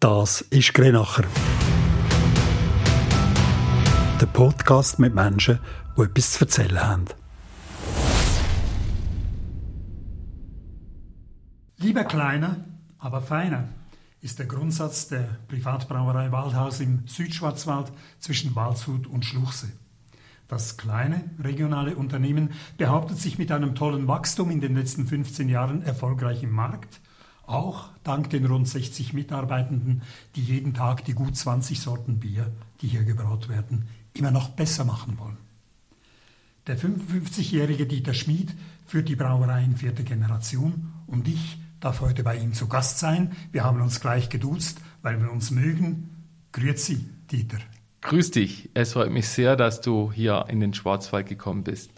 Das ist Grenacher. Der Podcast mit Menschen, die etwas zu erzählen haben. Lieber kleiner, aber feiner ist der Grundsatz der Privatbrauerei Waldhaus im Südschwarzwald zwischen Waldshut und Schluchsee. Das kleine regionale Unternehmen behauptet sich mit einem tollen Wachstum in den letzten 15 Jahren erfolgreich im Markt, auch dank den rund 60 Mitarbeitenden, die jeden Tag die gut 20 Sorten Bier, die hier gebraut werden, immer noch besser machen wollen. Der 55-jährige Dieter Schmid führt die Brauerei in vierter Generation und ich darf heute bei ihm zu Gast sein. Wir haben uns gleich geduzt, weil wir uns mögen. Grüezi, Dieter. Grüß dich. Es freut mich sehr, dass du hier in den Schwarzwald gekommen bist.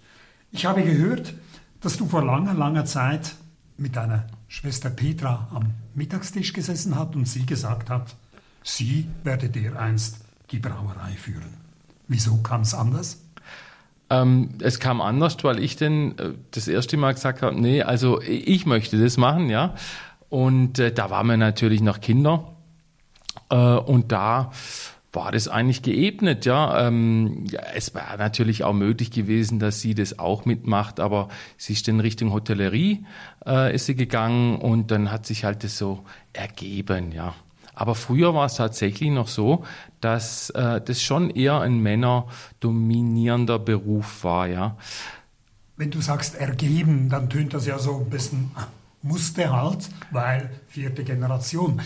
Ich habe gehört, dass du vor langer, langer Zeit mit deiner Schwester Petra am Mittagstisch gesessen hast und sie gesagt hat, sie werde dir einst die Brauerei führen. Wieso kam es anders? Ähm, es kam anders, weil ich denn äh, das erste Mal gesagt habe, nee, also ich möchte das machen, ja. Und äh, da waren wir natürlich noch Kinder. Äh, und da war das eigentlich geebnet, ja. Ähm, ja. Es war natürlich auch möglich gewesen, dass sie das auch mitmacht, aber sie ist in Richtung Hotellerie äh, ist sie gegangen und dann hat sich halt das so ergeben, ja. Aber früher war es tatsächlich noch so, dass äh, das schon eher ein männerdominierender Beruf war, ja. Wenn du sagst ergeben, dann tönt das ja so ein bisschen ah, musste halt, weil vierte Generation.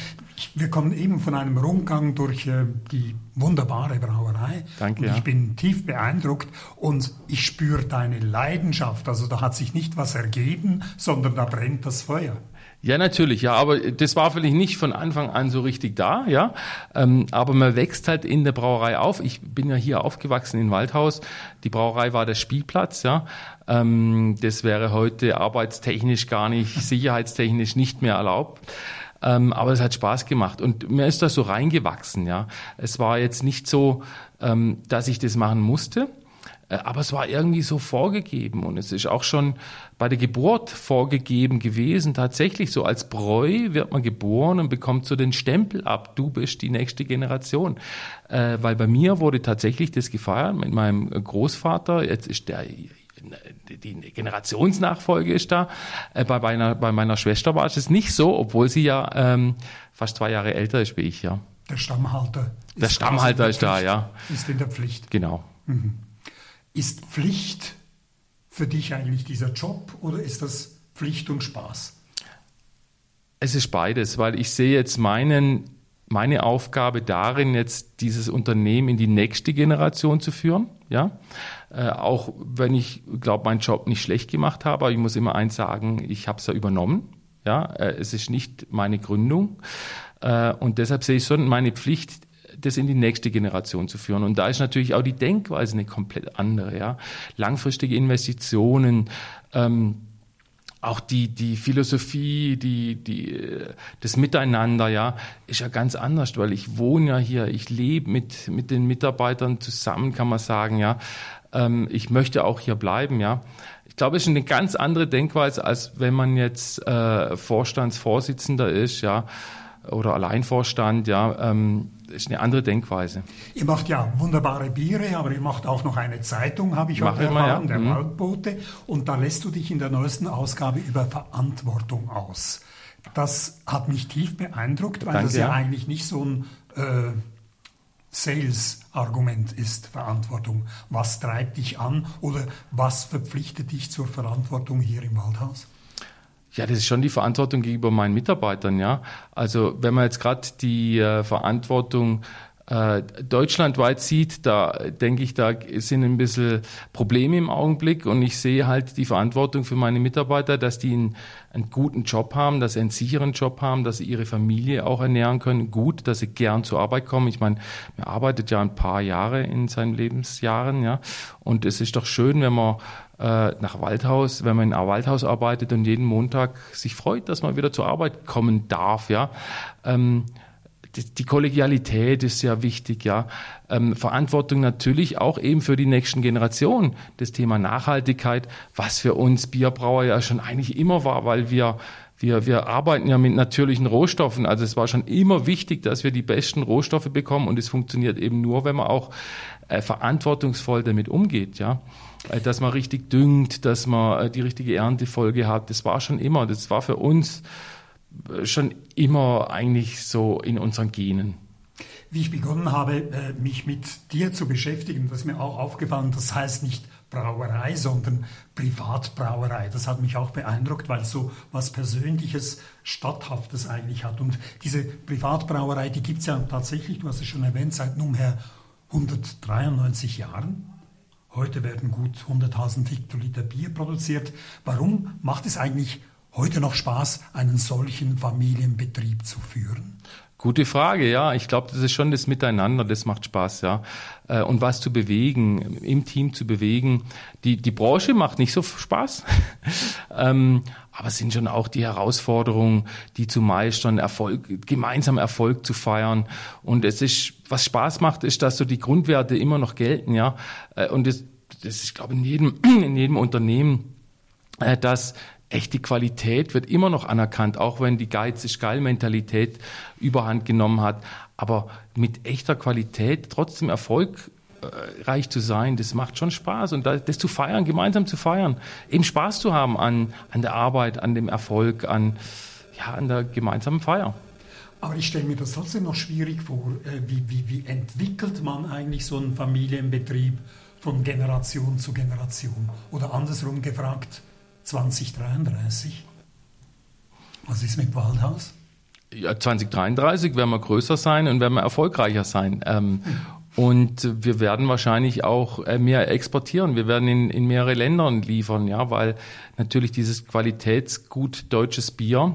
Wir kommen eben von einem Rundgang durch äh, die wunderbare Brauerei. Danke. Und ich ja. bin tief beeindruckt und ich spüre deine Leidenschaft. Also da hat sich nicht was ergeben, sondern da brennt das Feuer. Ja, natürlich, ja, aber das war vielleicht nicht von Anfang an so richtig da, ja. Ähm, aber man wächst halt in der Brauerei auf. Ich bin ja hier aufgewachsen in Waldhaus. Die Brauerei war der Spielplatz, ja. Ähm, das wäre heute arbeitstechnisch gar nicht, sicherheitstechnisch nicht mehr erlaubt. Ähm, aber es hat Spaß gemacht und mir ist das so reingewachsen, ja. Es war jetzt nicht so, ähm, dass ich das machen musste. Äh, aber es war irgendwie so vorgegeben und es ist auch schon bei der Geburt vorgegeben gewesen. Tatsächlich so als Bräu wird man geboren und bekommt so den Stempel ab. Du bist die nächste Generation. Äh, weil bei mir wurde tatsächlich das gefeiert mit meinem Großvater. Jetzt ist der die Generationsnachfolge ist da. Äh, bei, meiner, bei meiner Schwester war es nicht so, obwohl sie ja ähm, fast zwei Jahre älter ist wie ich, ja. Der Stammhalter. Der Stammhalter ist da, ja. Ist in der Pflicht. Genau. Mhm. Ist Pflicht für dich eigentlich dieser Job oder ist das Pflicht und Spaß? Es ist beides, weil ich sehe jetzt meinen, meine Aufgabe darin, jetzt dieses Unternehmen in die nächste Generation zu führen. Ja? Äh, auch wenn ich glaube, meinen Job nicht schlecht gemacht habe, aber ich muss immer eins sagen, ich habe es ja übernommen. Ja? Äh, es ist nicht meine Gründung. Äh, und deshalb sehe ich schon meine Pflicht, das in die nächste Generation zu führen. Und da ist natürlich auch die Denkweise eine komplett andere. Ja? Langfristige Investitionen, ähm, auch die, die Philosophie, die, die, das Miteinander, ja, ist ja ganz anders, weil ich wohne ja hier, ich lebe mit, mit den Mitarbeitern zusammen, kann man sagen, ja. Ähm, ich möchte auch hier bleiben, ja. Ich glaube, es ist eine ganz andere Denkweise, als wenn man jetzt äh, Vorstandsvorsitzender ist, ja, oder Alleinvorstand, ja. Ähm, ist eine andere Denkweise. Ihr macht ja wunderbare Biere, aber ihr macht auch noch eine Zeitung, habe ich Mach heute erfahren, ja. der mhm. Waldbote. Und da lässt du dich in der neuesten Ausgabe über Verantwortung aus. Das hat mich tief beeindruckt, weil Danke, das ja, ja, eigentlich nicht so ein äh, Sales-Argument ist, Verantwortung. Was treibt dich an oder was verpflichtet dich zur Verantwortung hier im Waldhaus? Ja, das ist schon die Verantwortung gegenüber meinen Mitarbeitern, ja. Also wenn man jetzt gerade die äh, Verantwortung deutschlandweit sieht, da denke ich, da sind ein bisschen Probleme im Augenblick und ich sehe halt die Verantwortung für meine Mitarbeiter, dass die einen, einen, guten Job haben, dass sie einen sicheren Job haben, dass sie ihre Familie auch ernähren können, gut, dass sie gern zur Arbeit kommen. Ich meine, man arbeitet ja ein paar Jahre in seinen Lebensjahren, ja, und es ist doch schön, wenn man äh, nach Waldhaus, wenn man in einem Waldhaus arbeitet und jeden Montag sich freut, dass man wieder zur Arbeit kommen darf, ja. Ähm, die, Kollegialität ist sehr wichtig, ja. Ähm, Verantwortung natürlich auch eben für die nächsten Generationen. Das Thema Nachhaltigkeit, was für uns Bierbrauer ja schon eigentlich immer war, weil wir wir, wir arbeiten ja mit natürlichen Rohstoffen. Also es war schon immer wichtig, dass wir die besten Rohstoffe bekommen und es funktioniert eben nur, wenn man auch äh, verantwortungsvoll damit umgeht, ja. Äh, dass man richtig düngt, dass man äh, die richtige Erntefolge hat. Das war schon immer, das war für uns schon immer eigentlich so in unseren Genen. Wie ich begonnen habe, mich mit dir zu beschäftigen, das ist mir auch aufgefallen, das heißt nicht Brauerei, sondern Privatbrauerei. Das hat mich auch beeindruckt, weil es so was Persönliches, Stadthaftes eigentlich hat. Und diese Privatbrauerei, die gibt es ja tatsächlich, du hast es schon erwähnt, seit nunmehr 193 Jahren. Heute werden gut 100.000 Hektoliter Bier produziert. Warum macht es eigentlich heute noch Spaß, einen solchen Familienbetrieb zu führen? Gute Frage, ja. Ich glaube, das ist schon das Miteinander, das macht Spaß, ja. Äh, und was zu bewegen, im Team zu bewegen. Die, die Branche macht nicht so Spaß, ähm, aber es sind schon auch die Herausforderungen, die zu meistern, Erfolg, gemeinsam Erfolg zu feiern. Und es ist, was Spaß macht, ist, dass so die Grundwerte immer noch gelten, ja. Äh, und das, das ist, glaube ich, in jedem, in jedem Unternehmen, äh, dass echte Qualität wird immer noch anerkannt, auch wenn die Geiz ist geil Mentalität überhand genommen hat. Aber mit echter Qualität trotzdem erfolgreich zu sein, das macht schon Spaß. Und das zu feiern, gemeinsam zu feiern, eben Spaß zu haben an, an der Arbeit, an dem Erfolg, an, ja, an der gemeinsamen Feier. Aber ich stelle mir das trotzdem noch schwierig vor. Äh, wie, wie, wie entwickelt man eigentlich so einen Familienbetrieb von Generation zu Generation? Oder andersrum gefragt, 2033? Was ist mit Waldhaus? Ja, 2033 werden wir größer sein und werden wir erfolgreicher sein. Ähm, Und wir werden wahrscheinlich auch äh, mehr exportieren. Wir werden in, in mehrere Ländern liefern, ja, weil natürlich dieses Qualitätsgut deutsches Bier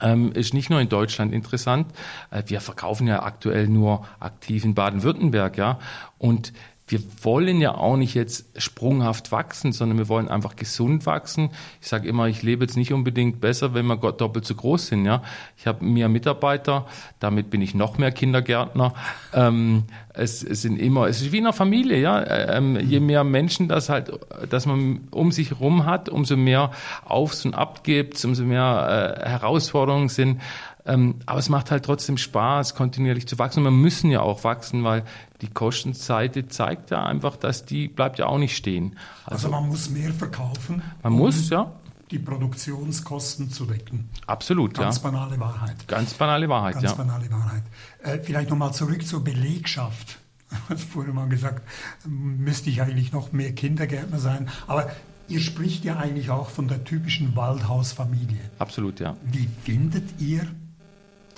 ähm, ist nicht nur in Deutschland interessant. Äh, wir verkaufen ja aktuell nur aktiv in Baden-Württemberg, ja. Und wir wollen ja auch nicht jetzt sprunghaft wachsen, sondern wir wollen einfach gesund wachsen. Ich sage immer, ich lebe jetzt nicht unbedingt besser, wenn wir doppelt so groß sind. Ja, ich habe mehr Mitarbeiter, damit bin ich noch mehr Kindergärtner. Ähm, es, es, sind immer, es ist wie in einer Familie. Ja, ähm, je mehr Menschen das halt, dass man um sich herum hat, umso mehr Aufs und Ab gibt, umso mehr äh, Herausforderungen sind. Ähm, aber es macht halt trotzdem Spaß, kontinuierlich zu wachsen. Und wir müssen ja auch wachsen, weil die Kostenseite zeigt ja einfach, dass die bleibt ja auch nicht stehen. Also, also man muss mehr verkaufen. Man um muss, ja. Die Produktionskosten zu decken. Absolut, Ganz ja. Ganz banale Wahrheit. Ganz banale Wahrheit, Ganz ja. Banale Wahrheit. Äh, vielleicht nochmal zurück zur Belegschaft. Also vorhin mal gesagt, müsste ich eigentlich noch mehr Kindergärtner sein. Aber Ihr spricht ja eigentlich auch von der typischen Waldhausfamilie. Absolut, ja. Wie findet ihr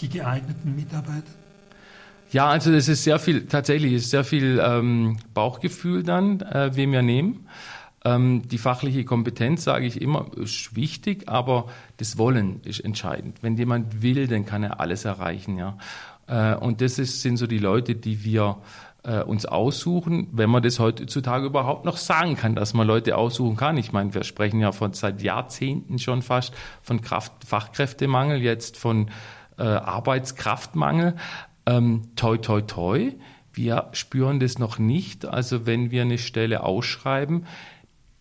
die geeigneten Mitarbeiter? Ja, also das ist sehr viel, tatsächlich ist sehr viel ähm, Bauchgefühl dann, äh, wem wir nehmen. Ähm, die fachliche Kompetenz, sage ich immer, ist wichtig, aber das Wollen ist entscheidend. Wenn jemand will, dann kann er alles erreichen, ja. Äh, und das ist, sind so die Leute, die wir äh, uns aussuchen, wenn man das heutzutage überhaupt noch sagen kann, dass man Leute aussuchen kann. Ich meine, wir sprechen ja von seit Jahrzehnten schon fast von Kraft, Fachkräftemangel, jetzt von äh, Arbeitskraftmangel. Ähm, toi, toi, toi. Wir spüren das noch nicht. Also wenn wir eine Stelle ausschreiben,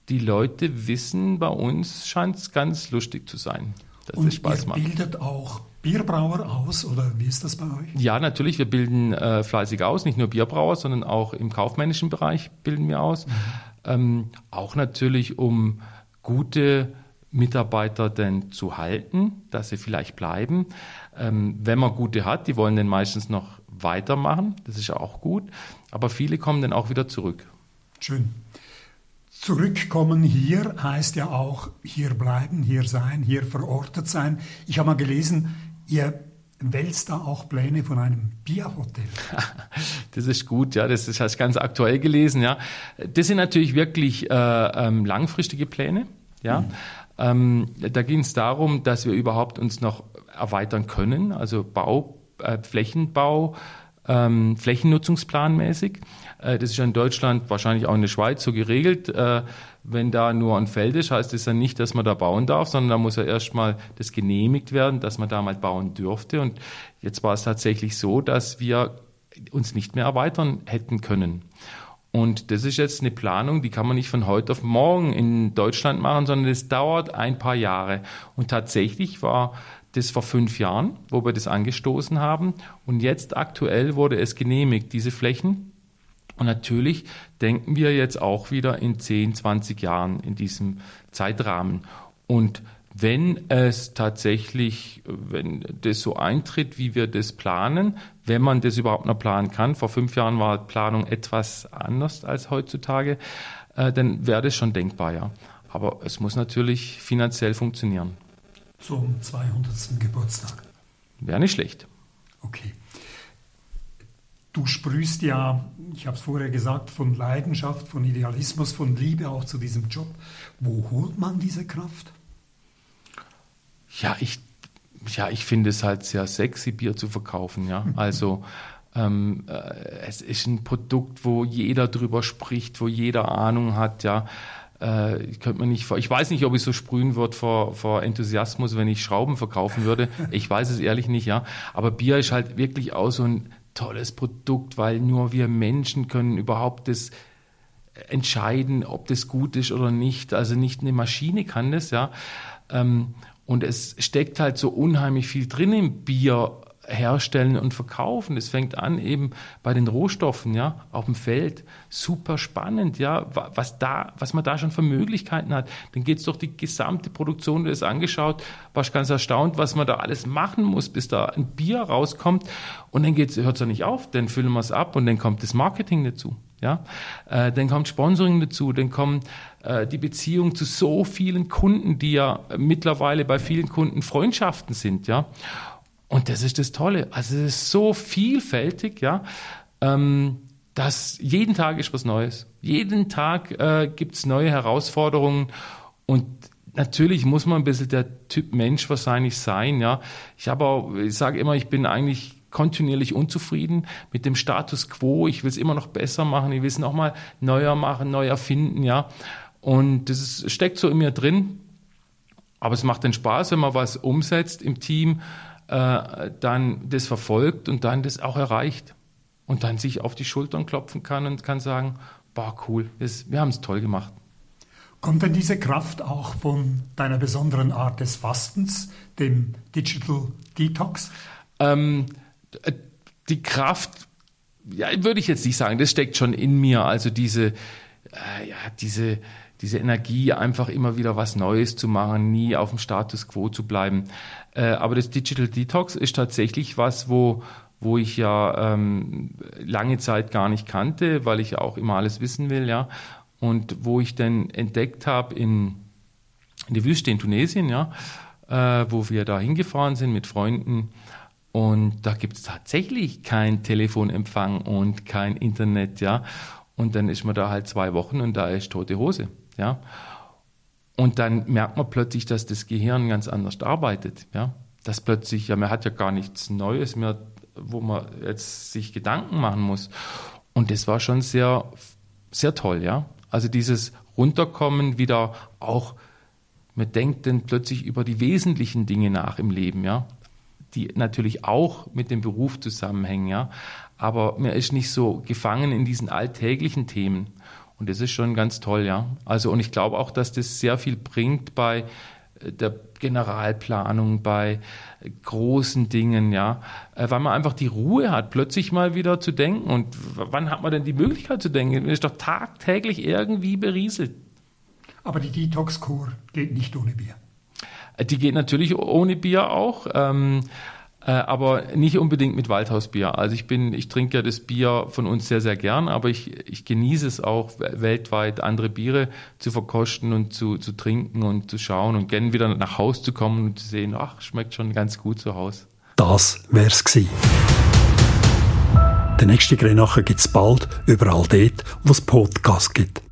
die Leute wissen, bei uns scheint es ganz lustig zu sein. Dass Und es Spaß ihr macht. bildet auch Bierbrauer aus oder wie ist das bei euch? Ja, natürlich. Wir bilden äh, fleißig aus, nicht nur Bierbrauer, sondern auch im kaufmännischen Bereich bilden wir aus. Mhm. Ähm, auch natürlich, um gute Mitarbeiter denn zu halten, dass sie vielleicht bleiben. Ähm, wenn man gute hat, die wollen dann meistens noch weitermachen, das ist auch gut, aber viele kommen dann auch wieder zurück. Schön. Zurückkommen hier heißt ja auch hier bleiben, hier sein, hier verortet sein. Ich habe mal gelesen, ihr wälzt da auch Pläne von einem Bierhotel. Das ist gut, ja, das ist das ganz aktuell gelesen, ja. Das sind natürlich wirklich äh, ähm, langfristige Pläne, ja. Mhm. Ähm, da ging es darum, dass wir überhaupt uns noch erweitern können, also Bau, äh, Flächenbau, ähm, Flächennutzungsplanmäßig. Äh, das ist ja in Deutschland, wahrscheinlich auch in der Schweiz so geregelt. Äh, wenn da nur ein Feld ist, heißt das ja nicht, dass man da bauen darf, sondern da muss ja erstmal das genehmigt werden, dass man da mal bauen dürfte. Und jetzt war es tatsächlich so, dass wir uns nicht mehr erweitern hätten können. Und das ist jetzt eine Planung, die kann man nicht von heute auf morgen in Deutschland machen, sondern es dauert ein paar Jahre. Und tatsächlich war das vor fünf Jahren, wo wir das angestoßen haben. Und jetzt aktuell wurde es genehmigt, diese Flächen. Und natürlich denken wir jetzt auch wieder in 10, 20 Jahren in diesem Zeitrahmen. Und wenn es tatsächlich, wenn das so eintritt, wie wir das planen, wenn man das überhaupt noch planen kann, vor fünf Jahren war Planung etwas anders als heutzutage, äh, dann wäre das schon denkbar, ja. Aber es muss natürlich finanziell funktionieren. Zum 200. Geburtstag. Wäre nicht schlecht. Okay. Du sprühst ja, ich habe es vorher gesagt, von Leidenschaft, von Idealismus, von Liebe auch zu diesem Job. Wo holt man diese Kraft? Ja, ich, ja, ich finde es halt sehr sexy, Bier zu verkaufen. Ja, also ähm, äh, es ist ein Produkt, wo jeder drüber spricht, wo jeder Ahnung hat. Ja, ich könnte mir nicht, ich weiß nicht, ob ich so sprühen würde vor, vor Enthusiasmus, wenn ich Schrauben verkaufen würde. Ich weiß es ehrlich nicht. Ja, aber Bier ist halt wirklich auch so ein tolles Produkt, weil nur wir Menschen können überhaupt das entscheiden, ob das gut ist oder nicht. Also nicht eine Maschine kann das, ja. Ähm, und es steckt halt so unheimlich viel drin im Bier herstellen und verkaufen. Es fängt an eben bei den Rohstoffen, ja, auf dem Feld. Super spannend, ja, was da, was man da schon für Möglichkeiten hat. Dann geht es durch die gesamte Produktion, du hast angeschaut, warst ganz erstaunt, was man da alles machen muss, bis da ein Bier rauskommt. Und dann hört es ja nicht auf, dann füllen wir es ab und dann kommt das Marketing dazu. Ja, äh, dann kommt Sponsoring dazu, dann kommt äh, die Beziehung zu so vielen Kunden, die ja mittlerweile bei vielen Kunden Freundschaften sind, ja. Und das ist das Tolle. Also es ist so vielfältig, ja, ähm, dass jeden Tag ist was Neues. Jeden Tag äh, gibt es neue Herausforderungen und natürlich muss man ein bisschen der Typ Mensch wahrscheinlich sein, ja. Ich habe auch, ich sage immer, ich bin eigentlich kontinuierlich unzufrieden mit dem Status quo. Ich will es immer noch besser machen. Ich will es nochmal neuer machen, neu erfinden, ja. Und das ist, steckt so in mir drin. Aber es macht dann Spaß, wenn man was umsetzt im Team, äh, dann das verfolgt und dann das auch erreicht. Und dann sich auf die Schultern klopfen kann und kann sagen, boah, cool, das, wir haben es toll gemacht. Kommt denn diese Kraft auch von deiner besonderen Art des Fastens, dem Digital Detox? Ähm, äh, die Kraft, ja, würde ich jetzt nicht sagen, das steckt schon in mir. Also diese, äh, ja, diese, diese Energie, einfach immer wieder was Neues zu machen, nie auf dem Status quo zu bleiben. Äh, aber das Digital Detox ist tatsächlich was, wo, wo ich ja ähm, lange Zeit gar nicht kannte, weil ich ja auch immer alles wissen will, ja. Und wo ich dann entdeckt habe in, in der Wüste in Tunesien, ja, äh, wo wir da hingefahren sind mit Freunden, und da gibt es tatsächlich kein Telefonempfang und kein Internet, ja. Und dann ist man da halt zwei Wochen und da ist tote Hose, ja. Und dann merkt man plötzlich, dass das Gehirn ganz anders arbeitet, ja. Dass plötzlich, ja, man hat ja gar nichts Neues mehr, wo man jetzt sich Gedanken machen muss. Und das war schon sehr, sehr toll, ja. Also dieses Runterkommen wieder auch, man denkt dann plötzlich über die wesentlichen Dinge nach im Leben, ja die natürlich auch mit dem Beruf zusammenhängen, ja. Aber man ist nicht so gefangen in diesen alltäglichen Themen. Und das ist schon ganz toll, ja. Also, und ich glaube auch, dass das sehr viel bringt bei äh, der Generalplanung, bei großen Dingen, ja, äh, weil man einfach die Ruhe hat, plötzlich mal wieder zu denken. Und wann hat man denn die Möglichkeit zu denken? Man ist doch tagtäglich irgendwie berieselt. Aber die Detox-Kur geht nicht ohne Bier. Die geht natürlich ohne Bier auch. Ähm, äh, aber nicht unbedingt mit Waldhausbier. Also ich bin, ich trinke ja das Bier von uns sehr, sehr gern, aber ich, ich genieße es auch weltweit andere Biere zu verkosten und zu, zu trinken und zu schauen und gerne wieder nach Haus zu kommen und zu sehen, ach, schmeckt schon ganz gut zu Hause. Das wär's gewesen. Den nächsten Grenacher gibt's bald überall dort, wo es Podcasts gibt.